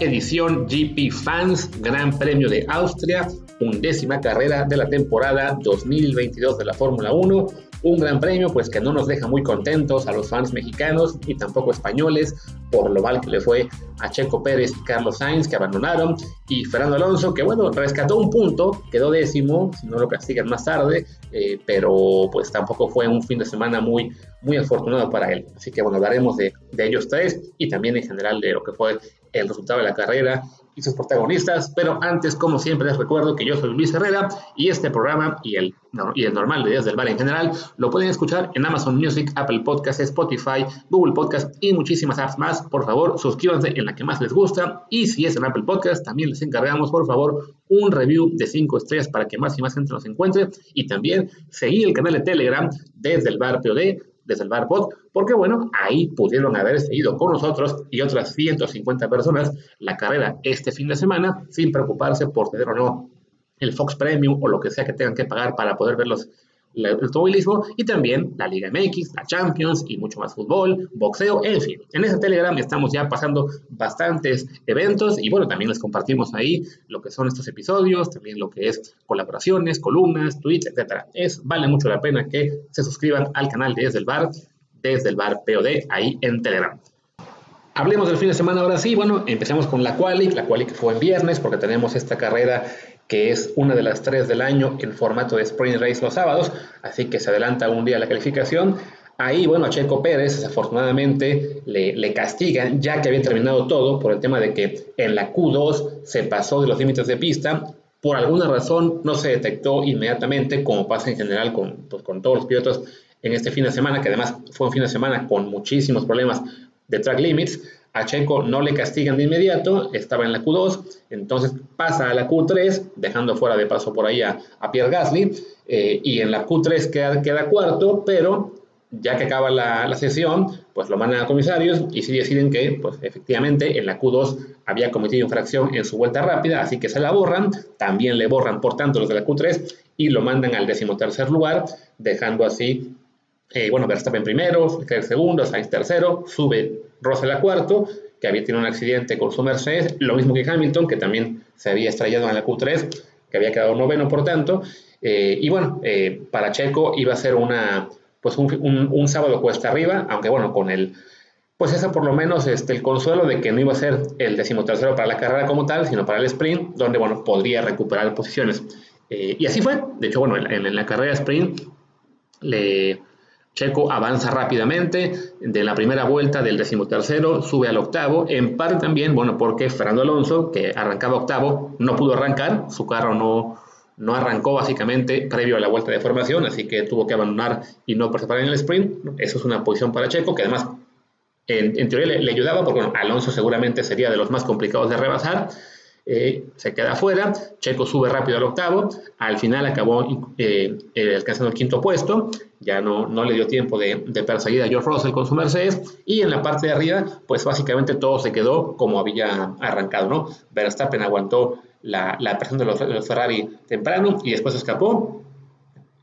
Edición GP Fans, Gran Premio de Austria, undécima carrera de la temporada 2022 de la Fórmula 1 un gran premio pues que no nos deja muy contentos a los fans mexicanos y tampoco españoles por lo mal que le fue a Checo Pérez y Carlos Sainz que abandonaron y Fernando Alonso que bueno rescató un punto quedó décimo si no lo castigan más tarde eh, pero pues tampoco fue un fin de semana muy muy afortunado para él. Así que bueno hablaremos de, de ellos tres y también en general de lo que fue el resultado de la carrera y sus protagonistas, pero antes, como siempre, les recuerdo que yo soy Luis Herrera y este programa y el, y el normal de Días del Bar en general lo pueden escuchar en Amazon Music, Apple Podcasts, Spotify, Google Podcasts y muchísimas apps más. Por favor, suscríbanse en la que más les gusta. Y si es en Apple Podcasts, también les encargamos, por favor, un review de 5 estrellas para que más y más gente nos encuentre. Y también seguir el canal de Telegram desde el Bar POD desde el Barbot, porque bueno, ahí pudieron haber seguido con nosotros y otras 150 personas la carrera este fin de semana sin preocuparse por tener o no el Fox Premium o lo que sea que tengan que pagar para poder ver los, el automovilismo y también la Liga MX, la Champions y mucho más fútbol, boxeo, en fin. En ese Telegram estamos ya pasando bastantes eventos y bueno, también les compartimos ahí lo que son estos episodios, también lo que es colaboraciones, columnas, tweets, etcétera. Es vale mucho la pena que se suscriban al canal de Desde el Bar, desde el Bar POD, ahí en Telegram. Hablemos del fin de semana ahora sí. Bueno, empezamos con la quali, la quali que fue en viernes porque tenemos esta carrera que es una de las tres del año en formato de sprint race los sábados, así que se adelanta un día la calificación. Ahí, bueno, a Checo Pérez desafortunadamente le, castigan, ya que había terminado todo, por el tema de que en la Q2 se pasó de los límites de pista. Por alguna razón no se detectó inmediatamente, como pasa en general pues, con todos los pilotos en este fin de semana, que además fue un fin de semana con muchísimos problemas de track limits. A Checo no le castigan de inmediato, estaba en la Q2, entonces pasa a la Q3, dejando fuera de paso por ahí a, Pierre Gasly, eh, y en la Q3 queda, cuarto, pero ya que acaba la, sesión, pues lo mandan a comisarios y si deciden que, pues efectivamente, en la Q2 había cometido infracción en su vuelta rápida, así que se la borran, también le borran, por tanto, los de la Q3 y lo mandan al decimotercer lugar, dejando así, eh, bueno, Verstappen primero, Leclerc segundo, Sainz tercero, sube Russell cuarto, que había tenido un accidente con su Mercedes, lo mismo que Hamilton, que también se había estrellado en la Q3, que había quedado noveno, por tanto. Eh, y bueno, eh, para Checo iba a ser una, pues un, sábado cuesta arriba, aunque bueno, con el, pues ese por lo menos este, el consuelo de que no iba a ser el decimotercero para la carrera como tal, sino para el sprint, donde bueno, podría recuperar posiciones. Eh, y así fue. De hecho, bueno, en la carrera sprint le Checo avanza rápidamente de la primera vuelta del decimotercero, sube al octavo, en parte también, bueno, porque Fernando Alonso, que arrancaba octavo, no pudo arrancar, su carro no, no arrancó básicamente previo a la vuelta de formación, así que tuvo que abandonar y no participar en el sprint. Eso es una posición para Checo, que además en, teoría le, ayudaba, porque Alonso seguramente sería de los más complicados de rebasar. Eh, se queda afuera, Checo sube rápido al octavo, al final acabó eh, eh, alcanzando el quinto puesto, ya no, no le dio tiempo de, perseguir a George Russell con su Mercedes, y en la parte de arriba, pues básicamente todo se quedó como había arrancado, ¿no? Verstappen aguantó la, presión de los, Ferrari temprano y después escapó.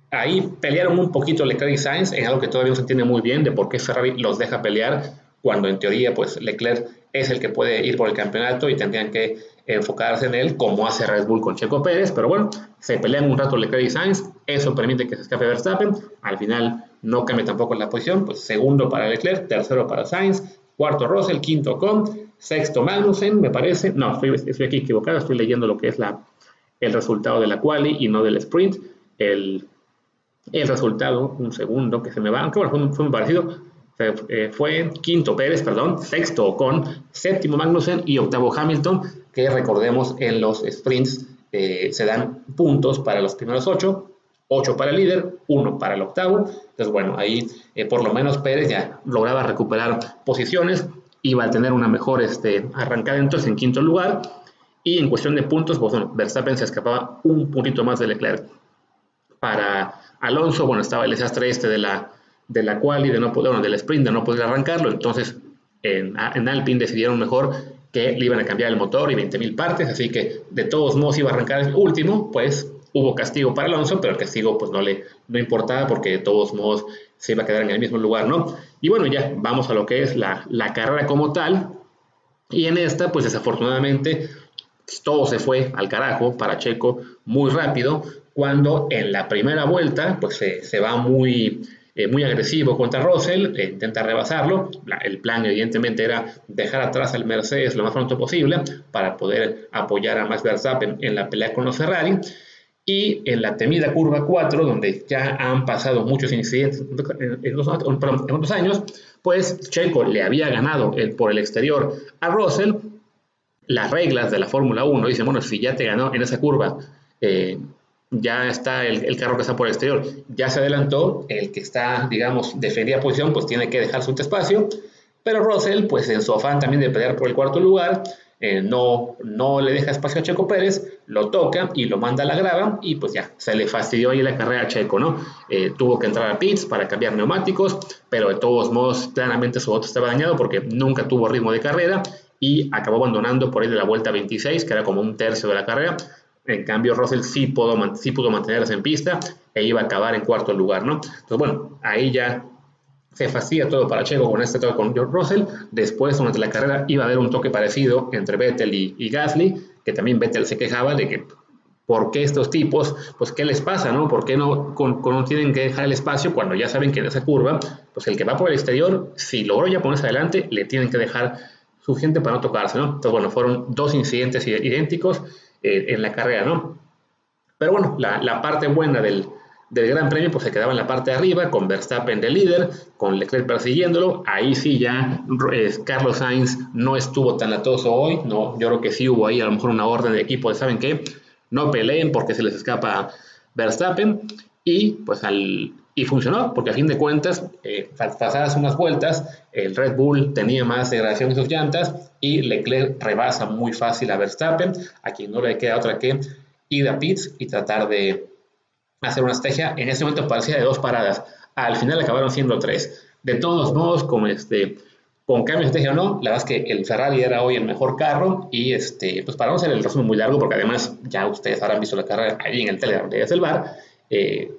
Ahí pelearon un poquito Leclerc y Sainz en algo que todavía no se entiende muy bien de por qué Ferrari los deja pelear cuando en teoría pues Leclerc es el que puede ir por el campeonato y tendrían que enfocarse en él como hace Red Bull con Checo Pérez, pero bueno, se pelean un rato Leclerc y Sainz, eso permite que se escape Verstappen, al final no cambia tampoco la posición, pues segundo para Leclerc, tercero para Sainz, cuarto Russell, quinto Con, sexto Magnussen, me parece, no, estoy, aquí equivocado, estoy leyendo lo que es la, el resultado de la quali y no del sprint, el, el resultado, un segundo que se me va, aunque bueno, fue, fue muy parecido, eh, fue quinto Pérez, perdón, sexto con séptimo Magnussen y octavo Hamilton, que recordemos en los sprints eh, se dan puntos para los primeros ocho, ocho para el líder, uno para el octavo. Entonces, bueno, ahí eh, por lo menos Pérez ya lograba recuperar posiciones, iba a tener una mejor este, arrancada entonces en quinto lugar. Y en cuestión de puntos, pues bueno, Verstappen se escapaba un puntito más de Leclerc. Para Alonso, bueno, estaba el desastre este de la de la cual y de no poder, bueno, del sprint de no poder arrancarlo, entonces en, en Alpine decidieron mejor que le iban a cambiar el motor y 20.000 partes, así que de todos modos iba a arrancar el último, pues hubo castigo para Alonso, pero el castigo pues no le no importaba porque de todos modos se iba a quedar en el mismo lugar, ¿no? Y bueno, ya vamos a lo que es la, la carrera como tal. Y en esta, pues desafortunadamente, todo se fue al carajo para Checo muy rápido, cuando en la primera vuelta, pues se, va muy, eh, muy agresivo contra Russell, intenta rebasarlo. el plan, evidentemente, era dejar atrás al Mercedes lo más pronto posible para poder apoyar a Max Verstappen en la pelea con los Ferrari. Y en la temida curva 4, donde ya han pasado muchos incidentes en, otros años, pues Checo le había ganado por el exterior a Russell. Las reglas de la Fórmula 1 dicen, bueno, si ya te ganó en esa curva, eh, ya está el, carro que está por el exterior, ya se adelantó, el que está, digamos, defendía posición, pues tiene que dejar su espacio, pero Russell, pues en su afán también de pelear por el cuarto lugar, eh, no, no le deja espacio a Checo Pérez, lo toca y lo manda a la grava y pues ya, se le fastidió ahí la carrera a Checo, ¿no? Eh, tuvo que entrar a pits para cambiar neumáticos, pero de todos modos claramente su auto estaba dañado porque nunca tuvo ritmo de carrera y acabó abandonando por ahí de la vuelta 26, que era como un tercio de la carrera. En cambio, Russell sí pudo, sí pudo mantenerse en pista e iba a acabar en cuarto lugar, ¿no? Entonces, bueno, ahí ya se fastidia todo para Checo con este toque con George Russell. Después, durante la carrera, iba a haber un toque parecido entre Vettel y, Gasly, que también Vettel se quejaba de que ¿Por qué estos tipos, pues qué les pasa, no? ¿Por qué no, no, tienen que dejar el espacio cuando ya saben que en esa curva, pues el que va por el exterior, si logró ya ponerse adelante, le tienen que dejar suficiente para no tocarse, ¿no? Entonces, bueno, fueron dos incidentes idénticos eh, en la carrera, ¿no? Pero bueno, la, la parte buena del, del Gran Premio, pues se quedaba en la parte de arriba, con Verstappen de líder, con Leclerc persiguiéndolo. Ahí sí ya eh, Carlos Sainz no estuvo tan latoso hoy. No, yo creo que sí hubo ahí a lo mejor una orden de equipo de, ¿saben qué? No peleen porque se les escapa Verstappen. Y pues al, y funcionó, porque a fin de cuentas, eh, pasadas unas vueltas, el Red Bull tenía más degradación en sus llantas y Leclerc rebasa muy fácil a Verstappen, a quien no le queda otra que ir a pits y tratar de hacer una estrategia. En ese momento parecía de dos paradas. Al final acabaron siendo tres. De todos modos, con este con cambio de estrategia o no, la verdad es que el Ferrari era hoy el mejor carro y este, pues para no ser el resumen muy largo, porque además ya ustedes habrán visto la carrera ahí en el Telegram de el bar, eh,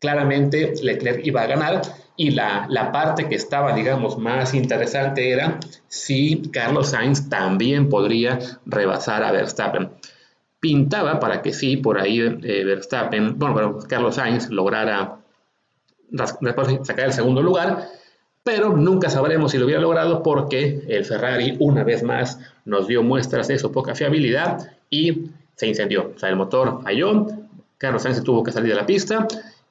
claramente Leclerc iba a ganar y la, la, parte que estaba, digamos, más interesante era si Carlos Sainz también podría rebasar a Verstappen pintaba para que sí, por ahí eh, Verstappen, bueno, pero Carlos Sainz lograra sacar el segundo lugar, pero nunca sabremos si lo hubiera logrado porque el Ferrari una vez más nos dio muestras de su poca fiabilidad y se incendió. O sea, el motor falló, Carlos Sainz tuvo que salir de la pista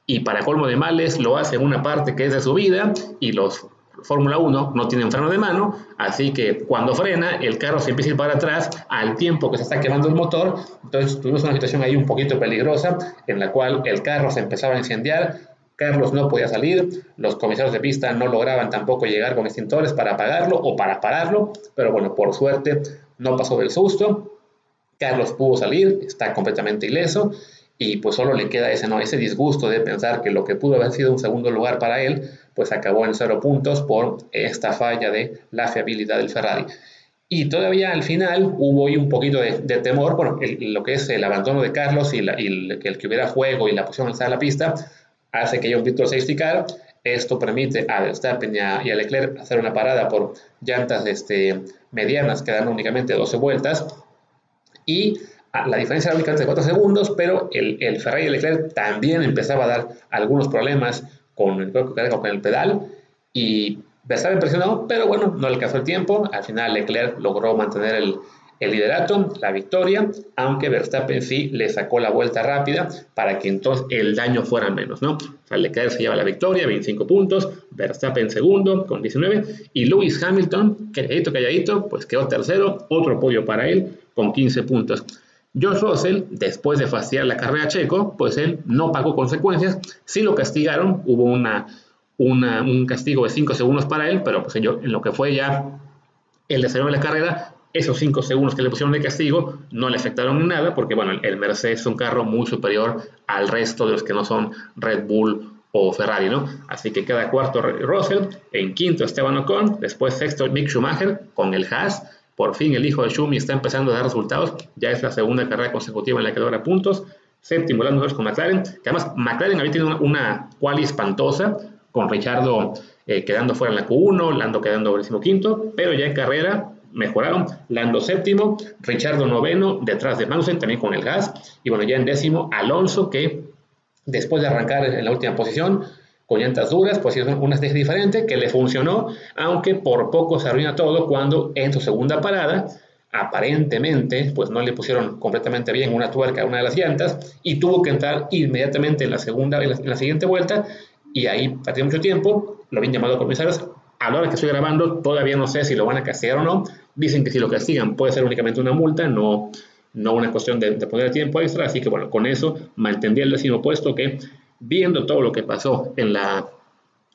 y para colmo de males lo hace en una parte que es de subida y los Fórmula 1 no tienen freno de mano, así que cuando frena, el carro se empieza a ir para atrás al tiempo que se está quemando el motor. Entonces tuvimos una situación ahí un poquito peligrosa en la cual el carro se empezaba a incendiar, Carlos no podía salir, los comisarios de pista no lograban tampoco llegar con extintores para apagarlo o para pararlo, pero bueno, por suerte no pasó del susto. Carlos pudo salir, está completamente ileso y pues solo le queda ese, ¿no? ese disgusto de pensar que lo que pudo haber sido un segundo lugar para él, pues acabó en cero puntos por esta falla de la fiabilidad del Ferrari. Y todavía al final hubo ahí un poquito de, temor, bueno, lo que es el abandono de Carlos y, el, que hubiera juego y la alzada de la pista, hace que haya un pito safety car. Esto permite a Verstappen y a, Leclerc hacer una parada por llantas este, medianas que dan únicamente 12 vueltas. Y la diferencia era únicamente de 4 segundos, pero el, el Ferrari de Leclerc también empezaba a dar algunos problemas con el, con el pedal y Verstappen impresionado, pero bueno, no alcanzó el tiempo. Al final Leclerc logró mantener el, el liderato, la victoria, aunque Verstappen sí le sacó la vuelta rápida para que entonces el daño fuera menos, ¿no? O sea, Leclerc se lleva la victoria, 25 puntos, Verstappen segundo con 19 y Lewis Hamilton, calladito, calladito, pues quedó tercero, otro podio para él con 15 puntos. George Russell, después de fastidiar la carrera Checo, pues él no pagó consecuencias, sí lo castigaron, hubo un castigo de 5 segundos para él, pero pues en lo que fue ya el desarrollo de la carrera, esos 5 segundos que le pusieron de castigo no le afectaron nada, porque bueno, el Mercedes es un carro muy superior al resto de los que no son Red Bull o Ferrari, ¿no? Así que queda cuarto Russell, en quinto Esteban Ocon, después sexto Mick Schumacher con el Haas, por fin el hijo de Schumi está empezando a dar resultados. Ya es la segunda carrera consecutiva en la que logra puntos. Séptimo Lando Norris con McLaren. Que además McLaren había tenido una, quali espantosa con Richardo eh, quedando fuera en la Q1, Lando quedando quinto. Pero ya en carrera mejoraron. Lando séptimo, Richardo noveno, detrás de Magnussen, también con el gas. Y bueno, ya en décimo, Alonso, que después de arrancar en la última posición, con llantas duras, pues hizo una estrategia diferente que le funcionó, aunque por poco se arruina todo cuando en su segunda parada, aparentemente, pues no le pusieron completamente bien una tuerca a una de las llantas y tuvo que entrar inmediatamente en la segunda, en la, siguiente vuelta y ahí perdió mucho tiempo, lo habían llamado comisarios, a la hora que estoy grabando todavía no sé si lo van a castigar o no, dicen que si lo castigan puede ser únicamente una multa, no, no una cuestión de, de poner tiempo extra, así que bueno, con eso mantendría el décimo puesto que viendo todo lo que pasó en la,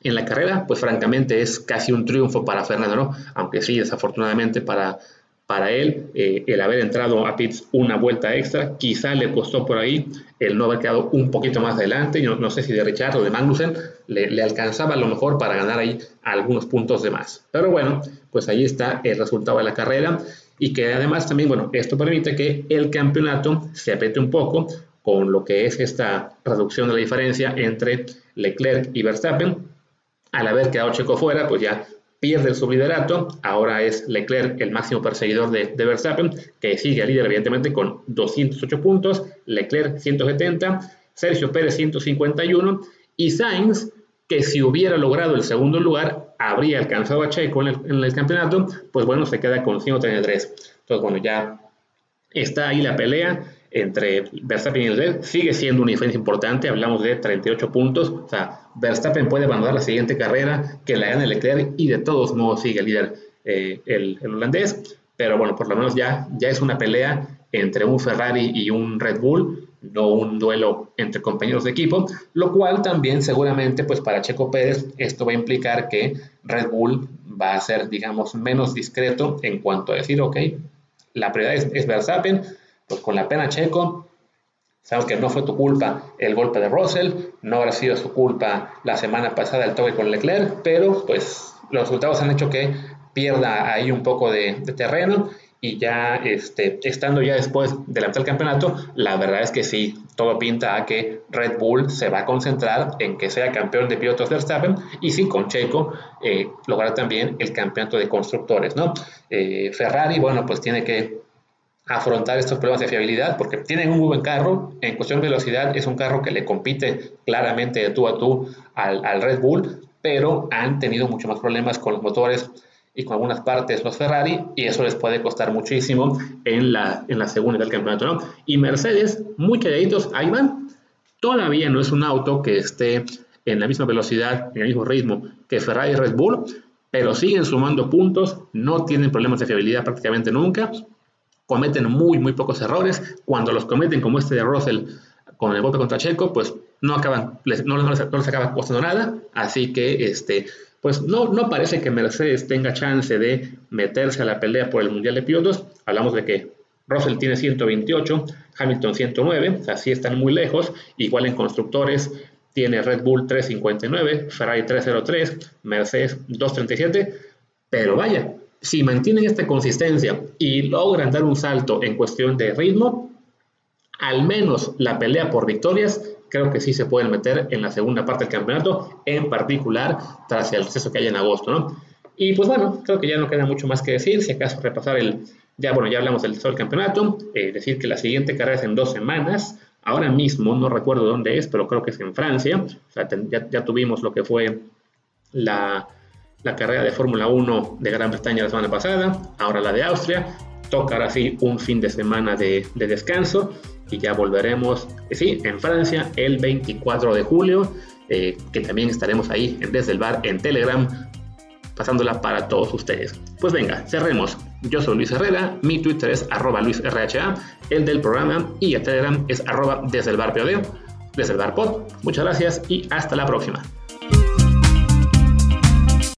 en la carrera, pues francamente es casi un triunfo para Fernando, ¿no? Aunque sí, desafortunadamente para, para él, eh, el haber entrado a pits una vuelta extra, quizá le costó por ahí el no haber quedado un poquito más adelante, yo no sé si de Richard o de Magnussen le, le, alcanzaba a lo mejor para ganar ahí algunos puntos de más. Pero bueno, pues ahí está el resultado de la carrera y que además también, bueno, esto permite que el campeonato se apriete un poco, con lo que es esta reducción de la diferencia entre Leclerc y Verstappen. Al haber quedado Checo fuera, pues ya pierde el subliderato. Ahora es Leclerc el máximo perseguidor de, Verstappen, que sigue al líder, evidentemente, con 208 puntos. Leclerc 170, Sergio Pérez 151 y Sainz, que si hubiera logrado el segundo lugar, habría alcanzado a Checo en el, en el campeonato, pues bueno, se queda con 133. Entonces, bueno, ya está ahí la pelea entre Verstappen y Leclerc sigue siendo una diferencia importante, hablamos de 38 puntos, o sea, Verstappen puede abandonar la siguiente carrera, que la gane Leclerc y de todos modos sigue el líder eh, el, holandés, pero bueno, por lo menos ya, ya es una pelea entre un Ferrari y un Red Bull, no un duelo entre compañeros de equipo, lo cual también seguramente pues para Checo Pérez esto va a implicar que Red Bull va a ser digamos menos discreto en cuanto a decir, ok, la prioridad es, es Verstappen, pues con la pena Checo, sabemos que no fue tu culpa el golpe de Russell, no habrá sido su culpa la semana pasada el toque con Leclerc, pero pues los resultados han hecho que pierda ahí un poco de, terreno y ya este, estando ya después delante del campeonato, la verdad es que sí, todo pinta a que Red Bull se va a concentrar en que sea campeón de pilotos Verstappen y sí, con Checo eh, lograr también el campeonato de constructores, ¿no? Eh, Ferrari, bueno, pues tiene que afrontar estos problemas de fiabilidad porque tienen un muy buen carro. En cuestión de velocidad es un carro que le compite claramente de tú a tú al, al, Red Bull, pero han tenido mucho más problemas con los motores y con algunas partes los Ferrari y eso les puede costar muchísimo en la, en la segunda del campeonato. ¿no? Y Mercedes, muy calladitos, ahí van. Todavía no es un auto que esté en la misma velocidad, en el mismo ritmo que Ferrari y Red Bull, pero siguen sumando puntos, no tienen problemas de fiabilidad prácticamente nunca cometen muy, muy pocos errores. Cuando los cometen, como este de Russell con el golpe contra Checo, pues no acaban, no, les, acaba costando nada. Así que, este, pues no, no parece que Mercedes tenga chance de meterse a la pelea por el Mundial de Pilotos. Hablamos de que Russell tiene 128, Hamilton 109, o sea, sí están muy lejos. Igual en constructores tiene Red Bull 359, Ferrari 303, Mercedes 237, pero vaya, si mantienen esta consistencia y logran dar un salto en cuestión de ritmo, al menos la pelea por victorias, creo que sí se pueden meter en la segunda parte del campeonato, en particular tras el receso que hay en agosto, ¿no? Y pues bueno, creo que ya no queda mucho más que decir, si acaso repasar el, ya bueno, ya hablamos del del campeonato, eh, decir que la siguiente carrera es en dos semanas, ahora mismo no recuerdo dónde es, pero creo que es en Francia, o sea, ya, ya tuvimos lo que fue la, la carrera de Fórmula 1 de Gran Bretaña la semana pasada, ahora la de Austria, toca ahora sí un fin de semana de, descanso y ya volveremos, eh, sí, en Francia el 24 de julio, eh, que también estaremos ahí desde el bar en Telegram, pasándola para todos ustedes. Pues venga, cerremos. Yo soy Luis Herrera, mi Twitter es arroba LuisRHA, el del programa y el Telegram es arroba desde el bar POD, desde el bar pod. Muchas gracias y hasta la próxima.